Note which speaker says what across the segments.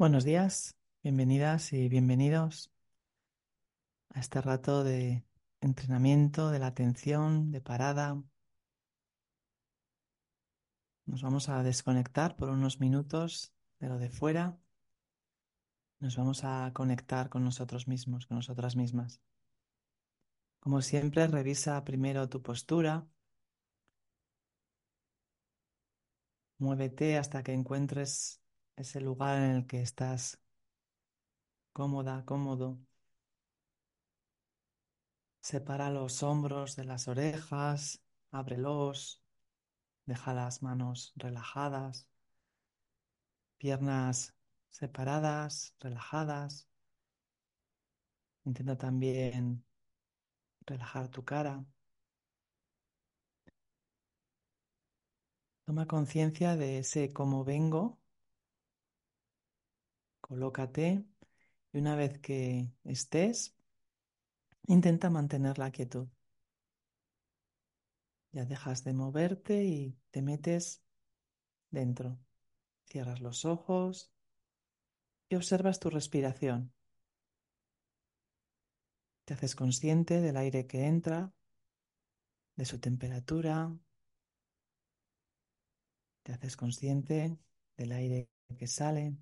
Speaker 1: Buenos días, bienvenidas y bienvenidos a este rato de entrenamiento de la atención, de parada. Nos vamos a desconectar por unos minutos de lo de fuera. Nos vamos a conectar con nosotros mismos, con nosotras mismas. Como siempre, revisa primero tu postura. Muévete hasta que encuentres ese lugar en el que estás cómoda, cómodo. Separa los hombros de las orejas, ábrelos, deja las manos relajadas, piernas separadas, relajadas. Intenta también relajar tu cara. Toma conciencia de ese cómo vengo. Colócate y una vez que estés, intenta mantener la quietud. Ya dejas de moverte y te metes dentro. Cierras los ojos y observas tu respiración. Te haces consciente del aire que entra, de su temperatura. Te haces consciente del aire que sale,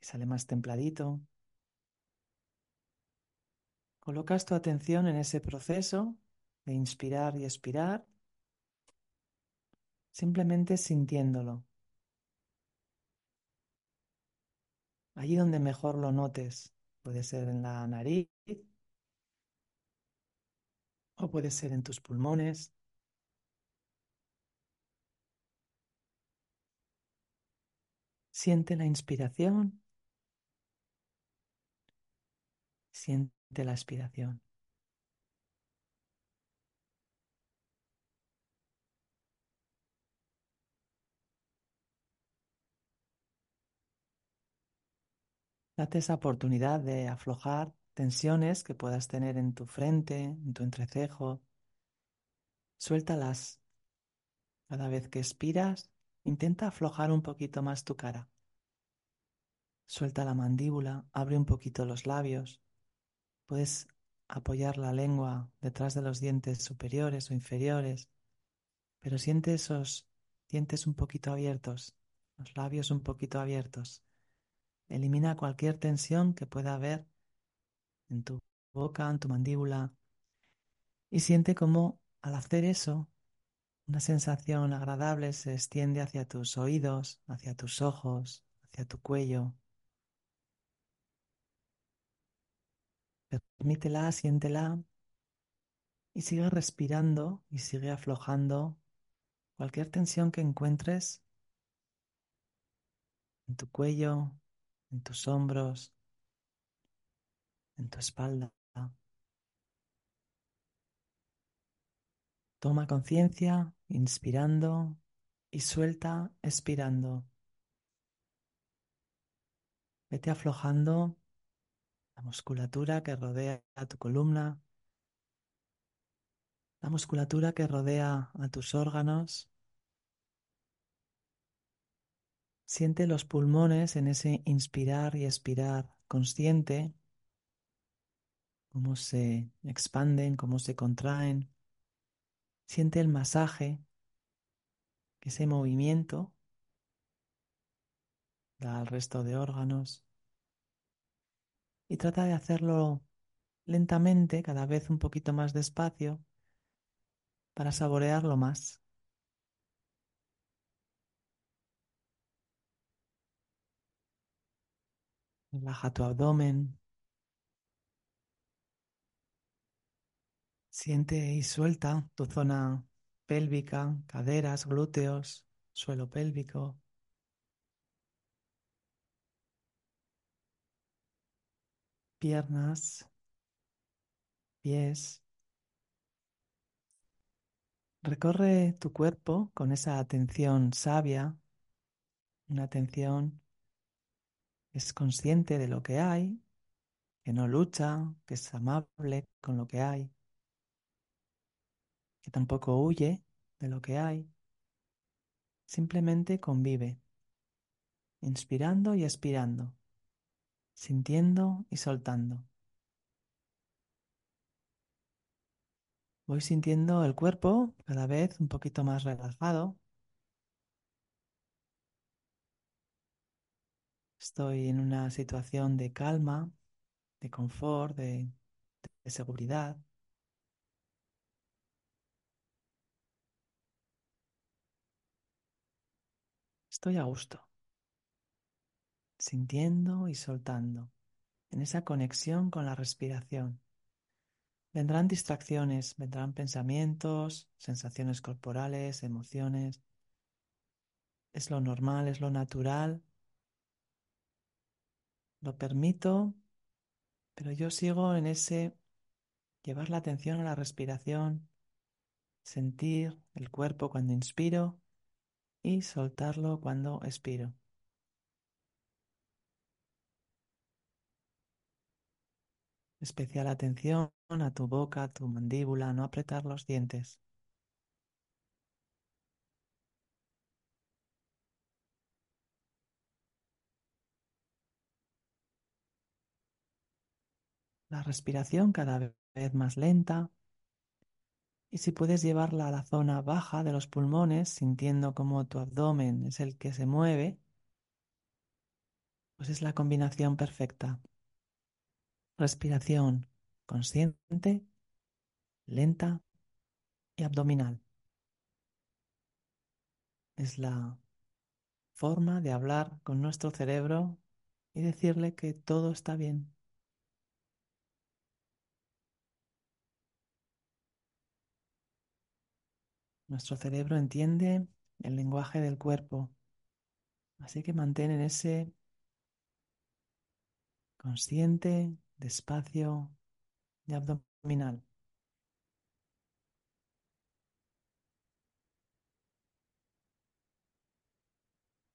Speaker 1: sale más templadito. Colocas tu atención en ese proceso de inspirar y expirar, simplemente sintiéndolo. Allí donde mejor lo notes, puede ser en la nariz o puede ser en tus pulmones. Siente la inspiración, siente la expiración. Date esa oportunidad de aflojar tensiones que puedas tener en tu frente, en tu entrecejo. Suéltalas. Cada vez que expiras, intenta aflojar un poquito más tu cara. Suelta la mandíbula, abre un poquito los labios. Puedes apoyar la lengua detrás de los dientes superiores o inferiores, pero siente esos dientes un poquito abiertos, los labios un poquito abiertos. Elimina cualquier tensión que pueda haber en tu boca, en tu mandíbula. Y siente cómo al hacer eso, una sensación agradable se extiende hacia tus oídos, hacia tus ojos, hacia tu cuello. Permítela, siéntela y sigue respirando y sigue aflojando cualquier tensión que encuentres en tu cuello, en tus hombros, en tu espalda. Toma conciencia, inspirando y suelta, expirando. Vete aflojando la musculatura que rodea a tu columna, la musculatura que rodea a tus órganos, Siente los pulmones en ese inspirar y expirar consciente, cómo se expanden, cómo se contraen. Siente el masaje, ese movimiento da al resto de órganos. Y trata de hacerlo lentamente, cada vez un poquito más despacio, para saborearlo más. Relaja tu abdomen. Siente y suelta tu zona pélvica, caderas, glúteos, suelo pélvico. Piernas, pies. Recorre tu cuerpo con esa atención sabia, una atención es consciente de lo que hay, que no lucha, que es amable con lo que hay, que tampoco huye de lo que hay, simplemente convive. inspirando y expirando, sintiendo y soltando. Voy sintiendo el cuerpo cada vez un poquito más relajado. Estoy en una situación de calma, de confort, de, seguridad. Estoy a gusto, sintiendo y soltando, en esa conexión con la respiración. Vendrán distracciones, vendrán pensamientos, sensaciones corporales, emociones. Es lo normal, es lo natural. Lo permito, pero yo sigo en ese llevar la atención a la respiración, sentir el cuerpo cuando inspiro y soltarlo cuando expiro. Especial atención a tu boca, a tu mandíbula, no apretar los dientes. La respiración cada vez más lenta. Y si puedes llevarla a la zona baja de los pulmones, sintiendo como tu abdomen es el que se mueve, pues es la combinación perfecta. Respiración consciente, lenta y abdominal. Es la forma de hablar con nuestro cerebro y decirle que todo está bien. Nuestro cerebro entiende el lenguaje del cuerpo, así que mantén en ese consciente, despacio y abdominal.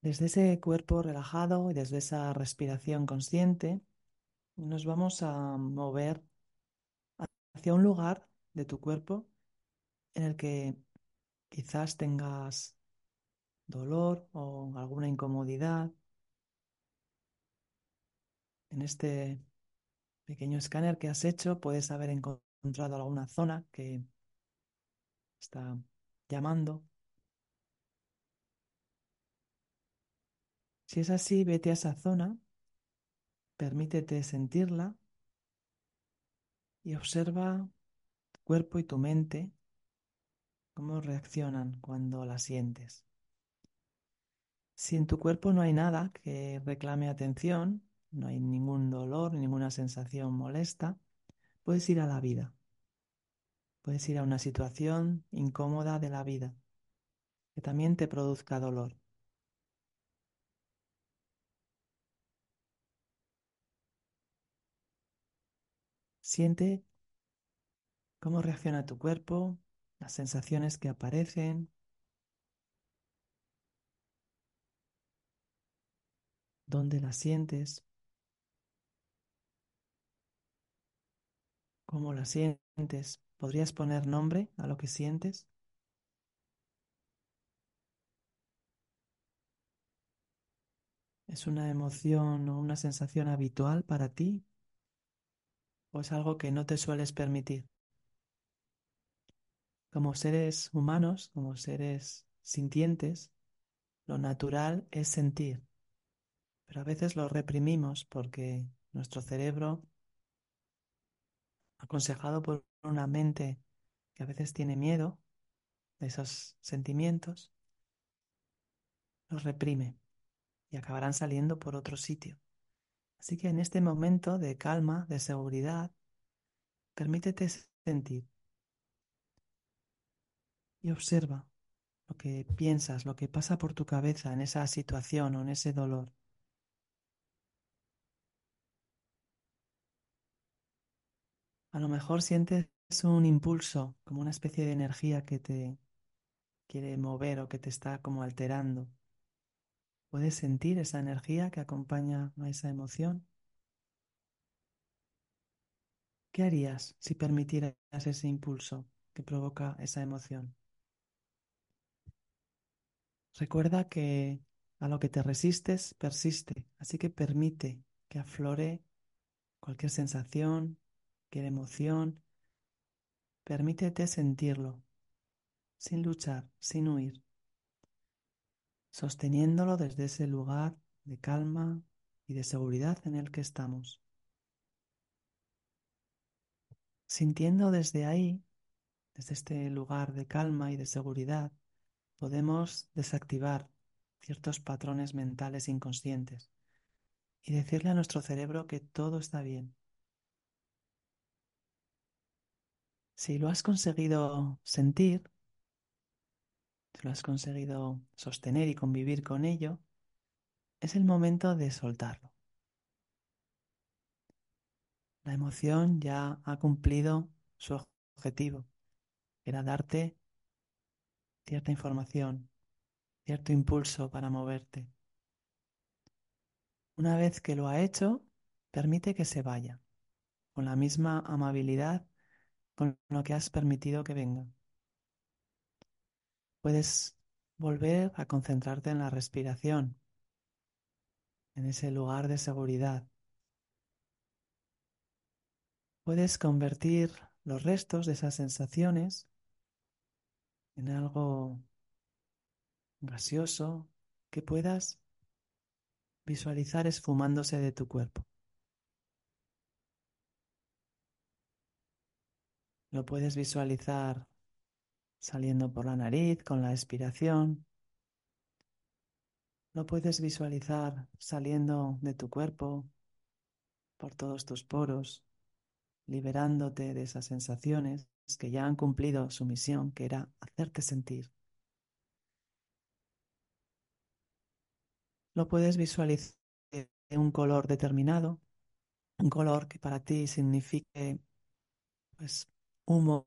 Speaker 1: Desde ese cuerpo relajado y desde esa respiración consciente, nos vamos a mover hacia un lugar de tu cuerpo en el que quizás tengas dolor o alguna incomodidad. En este pequeño escáner que has hecho puedes haber encontrado alguna zona que está llamando. Si es así, vete a esa zona, permítete sentirla y observa tu cuerpo y tu mente cómo reaccionan cuando la sientes. Si en tu cuerpo no hay nada que reclame atención, no hay ningún dolor, ninguna sensación molesta, puedes ir a la vida. Puedes ir a una situación incómoda de la vida que también te produzca dolor. Siente cómo reacciona tu cuerpo, las sensaciones que aparecen. ¿Dónde las sientes? ¿Cómo las sientes? ¿Podrías poner nombre a lo que sientes? ¿Es una emoción o una sensación habitual para ti? ¿O es algo que no te sueles permitir? Como seres humanos, como seres sintientes, lo natural es sentir, pero a veces lo reprimimos porque nuestro cerebro, aconsejado por una mente que a veces tiene miedo de esos sentimientos, los reprime y acabarán saliendo por otro sitio. Así que en este momento de calma, de seguridad, permítete sentir y observa lo que piensas, lo que pasa por tu cabeza en esa situación o en ese dolor. A lo mejor sientes un impulso, como una especie de energía que te quiere mover o que te está como alterando. ¿Puedes sentir esa energía que acompaña a esa emoción? ¿Qué harías si permitieras ese impulso que provoca esa emoción? Recuerda que A lo que te resistes persiste, así que permite que aflore cualquier sensación, cualquier emoción. Permítete sentirlo, sin luchar, sin huir, sosteniéndolo desde ese lugar de calma y de seguridad en el que estamos. Sintiendo desde ahí, desde este lugar de calma y de seguridad, podemos desactivar ciertos patrones mentales inconscientes y decirle a nuestro cerebro que todo está bien. Si lo has conseguido sentir, si lo has conseguido sostener y convivir con ello, es el momento de soltarlo. La emoción ya ha cumplido su objetivo, era darte cierta información, cierto impulso para moverte. Una vez que lo ha hecho, permite que se vaya, con la misma amabilidad con lo que has permitido que venga. Puedes volver a concentrarte en la respiración, en ese lugar de seguridad. Puedes convertir los restos de esas sensaciones en algo gaseoso que puedas visualizar esfumándose de tu cuerpo. Lo puedes visualizar saliendo por la nariz con la expiración. Lo puedes visualizar saliendo de tu cuerpo por todos tus poros, liberándote de esas sensaciones que ya han cumplido su misión, que era hacerte sentir. Lo puedes visualizar en un color determinado, un color que para ti signifique pues humo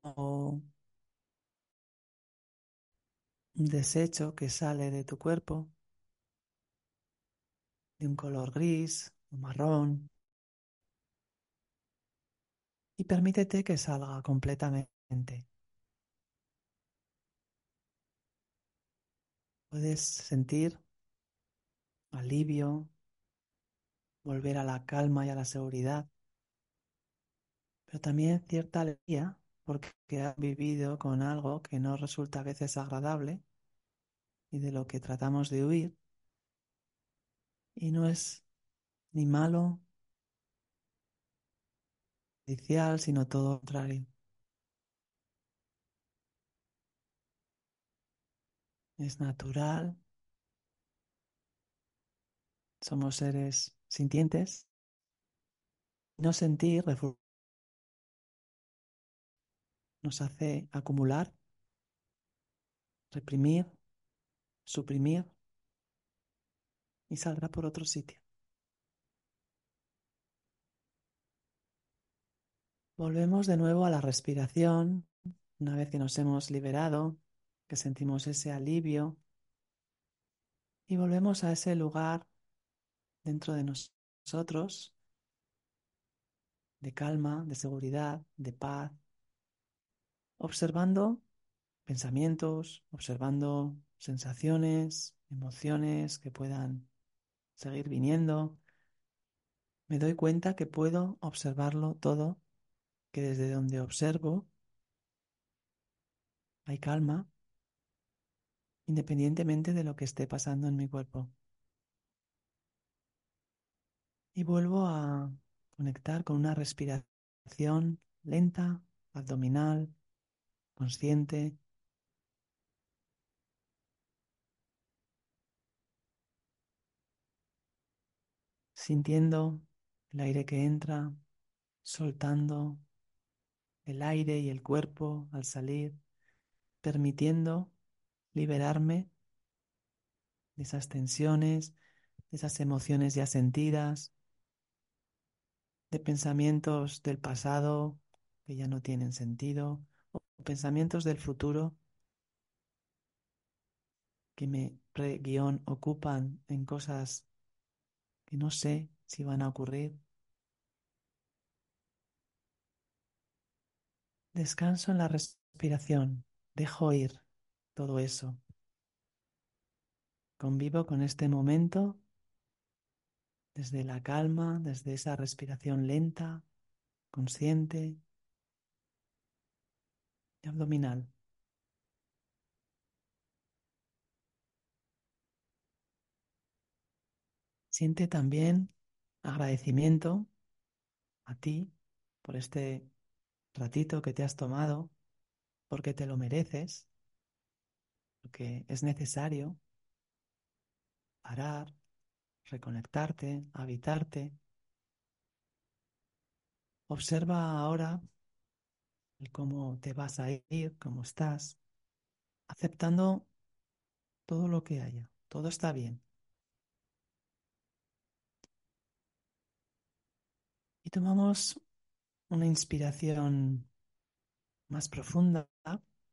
Speaker 1: un desecho que sale de tu cuerpo, de un color gris o marrón, y permítete que salga completamente. Puedes sentir alivio, volver a la calma y a la seguridad, pero también cierta alegría porque has vivido con algo que no resulta a veces agradable y de lo que tratamos de huir y no es ni malo sino todo lo contrario. Es natural. Somos seres sintientes. No sentir nos hace acumular, reprimir, suprimir y saldrá por otro sitio. Volvemos de nuevo a la respiración, una vez que nos hemos liberado, que sentimos ese alivio, y volvemos a ese lugar dentro de nosotros de calma, de seguridad, de paz, observando pensamientos, observando sensaciones, emociones que puedan seguir viniendo. Me doy cuenta que puedo observarlo todo que desde donde observo hay calma, independientemente de lo que esté pasando en mi cuerpo. Y vuelvo a conectar con una respiración lenta, abdominal, consciente. Sintiendo el aire que entra, soltando el aire y el cuerpo al salir, permitiendo liberarme de esas tensiones, de esas emociones ya sentidas, de pensamientos del pasado que ya no tienen sentido, pensamientos del futuro que me pre-guión ocupan en cosas que no sé si van a ocurrir. Descanso en la respiración, dejo ir todo eso. Convivo con este momento desde la calma, desde esa respiración lenta, consciente abdominal. Siente también agradecimiento a ti por este ratito que te has tomado, porque te lo mereces, porque es necesario parar, reconectarte, habitarte. Observa ahora el cómo te vas a ir, cómo estás, aceptando todo lo que haya. Todo está bien. Y tomamos una inspiración más profunda,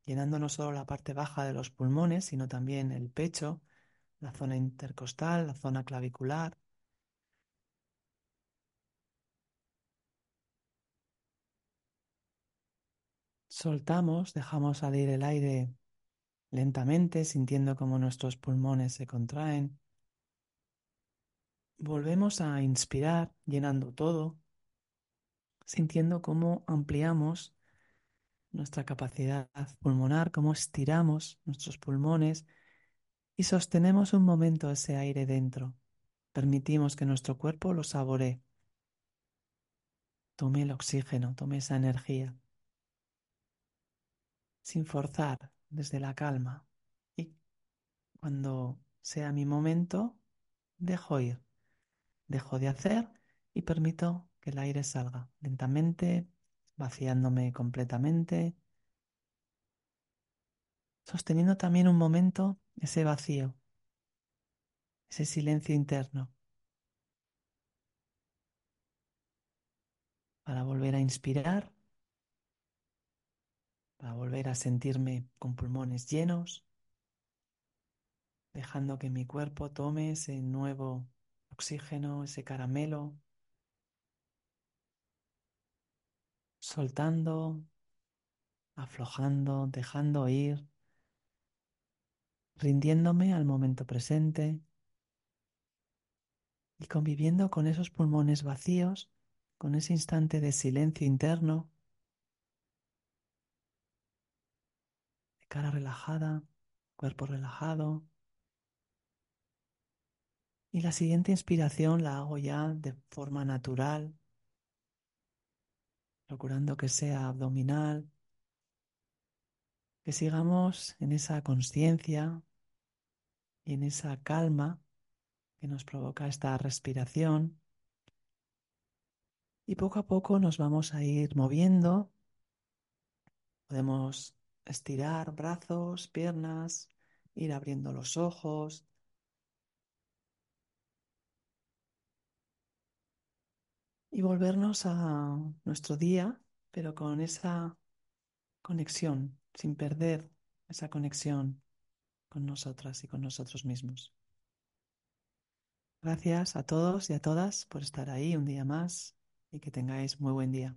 Speaker 1: llenando no solo la parte baja de los pulmones, sino también el pecho, la zona intercostal, la zona clavicular. Soltamos, dejamos salir el aire lentamente, sintiendo cómo nuestros pulmones se contraen. Volvemos a inspirar, llenando todo, sintiendo cómo ampliamos nuestra capacidad pulmonar, cómo estiramos nuestros pulmones y sostenemos un momento ese aire dentro. Permitimos que nuestro cuerpo lo saboree. Tome el oxígeno, tome esa energía. Sin forzar, desde la calma. Y cuando sea mi momento, dejo ir. Dejo de hacer y permito que el aire salga lentamente, vaciándome completamente, sosteniendo también un momento ese vacío, ese silencio interno, para volver a inspirar, para volver a sentirme con pulmones llenos, dejando que mi cuerpo tome ese nuevo oxígeno, ese caramelo soltando, aflojando, dejando ir, rindiéndome al momento presente y conviviendo con esos pulmones vacíos, con ese instante de silencio interno, cara relajada, cuerpo relajado. Y la siguiente inspiración la hago ya de forma natural, procurando que sea abdominal, que sigamos en esa conciencia y en esa calma que nos provoca esta respiración. Y poco a poco nos vamos a ir moviendo. Podemos estirar brazos, piernas, ir abriendo los ojos, y volvernos a nuestro día, pero con esa conexión, sin perder esa conexión con nosotras y con nosotros mismos. Gracias a todos y a todas por estar ahí un día más y que tengáis muy buen día.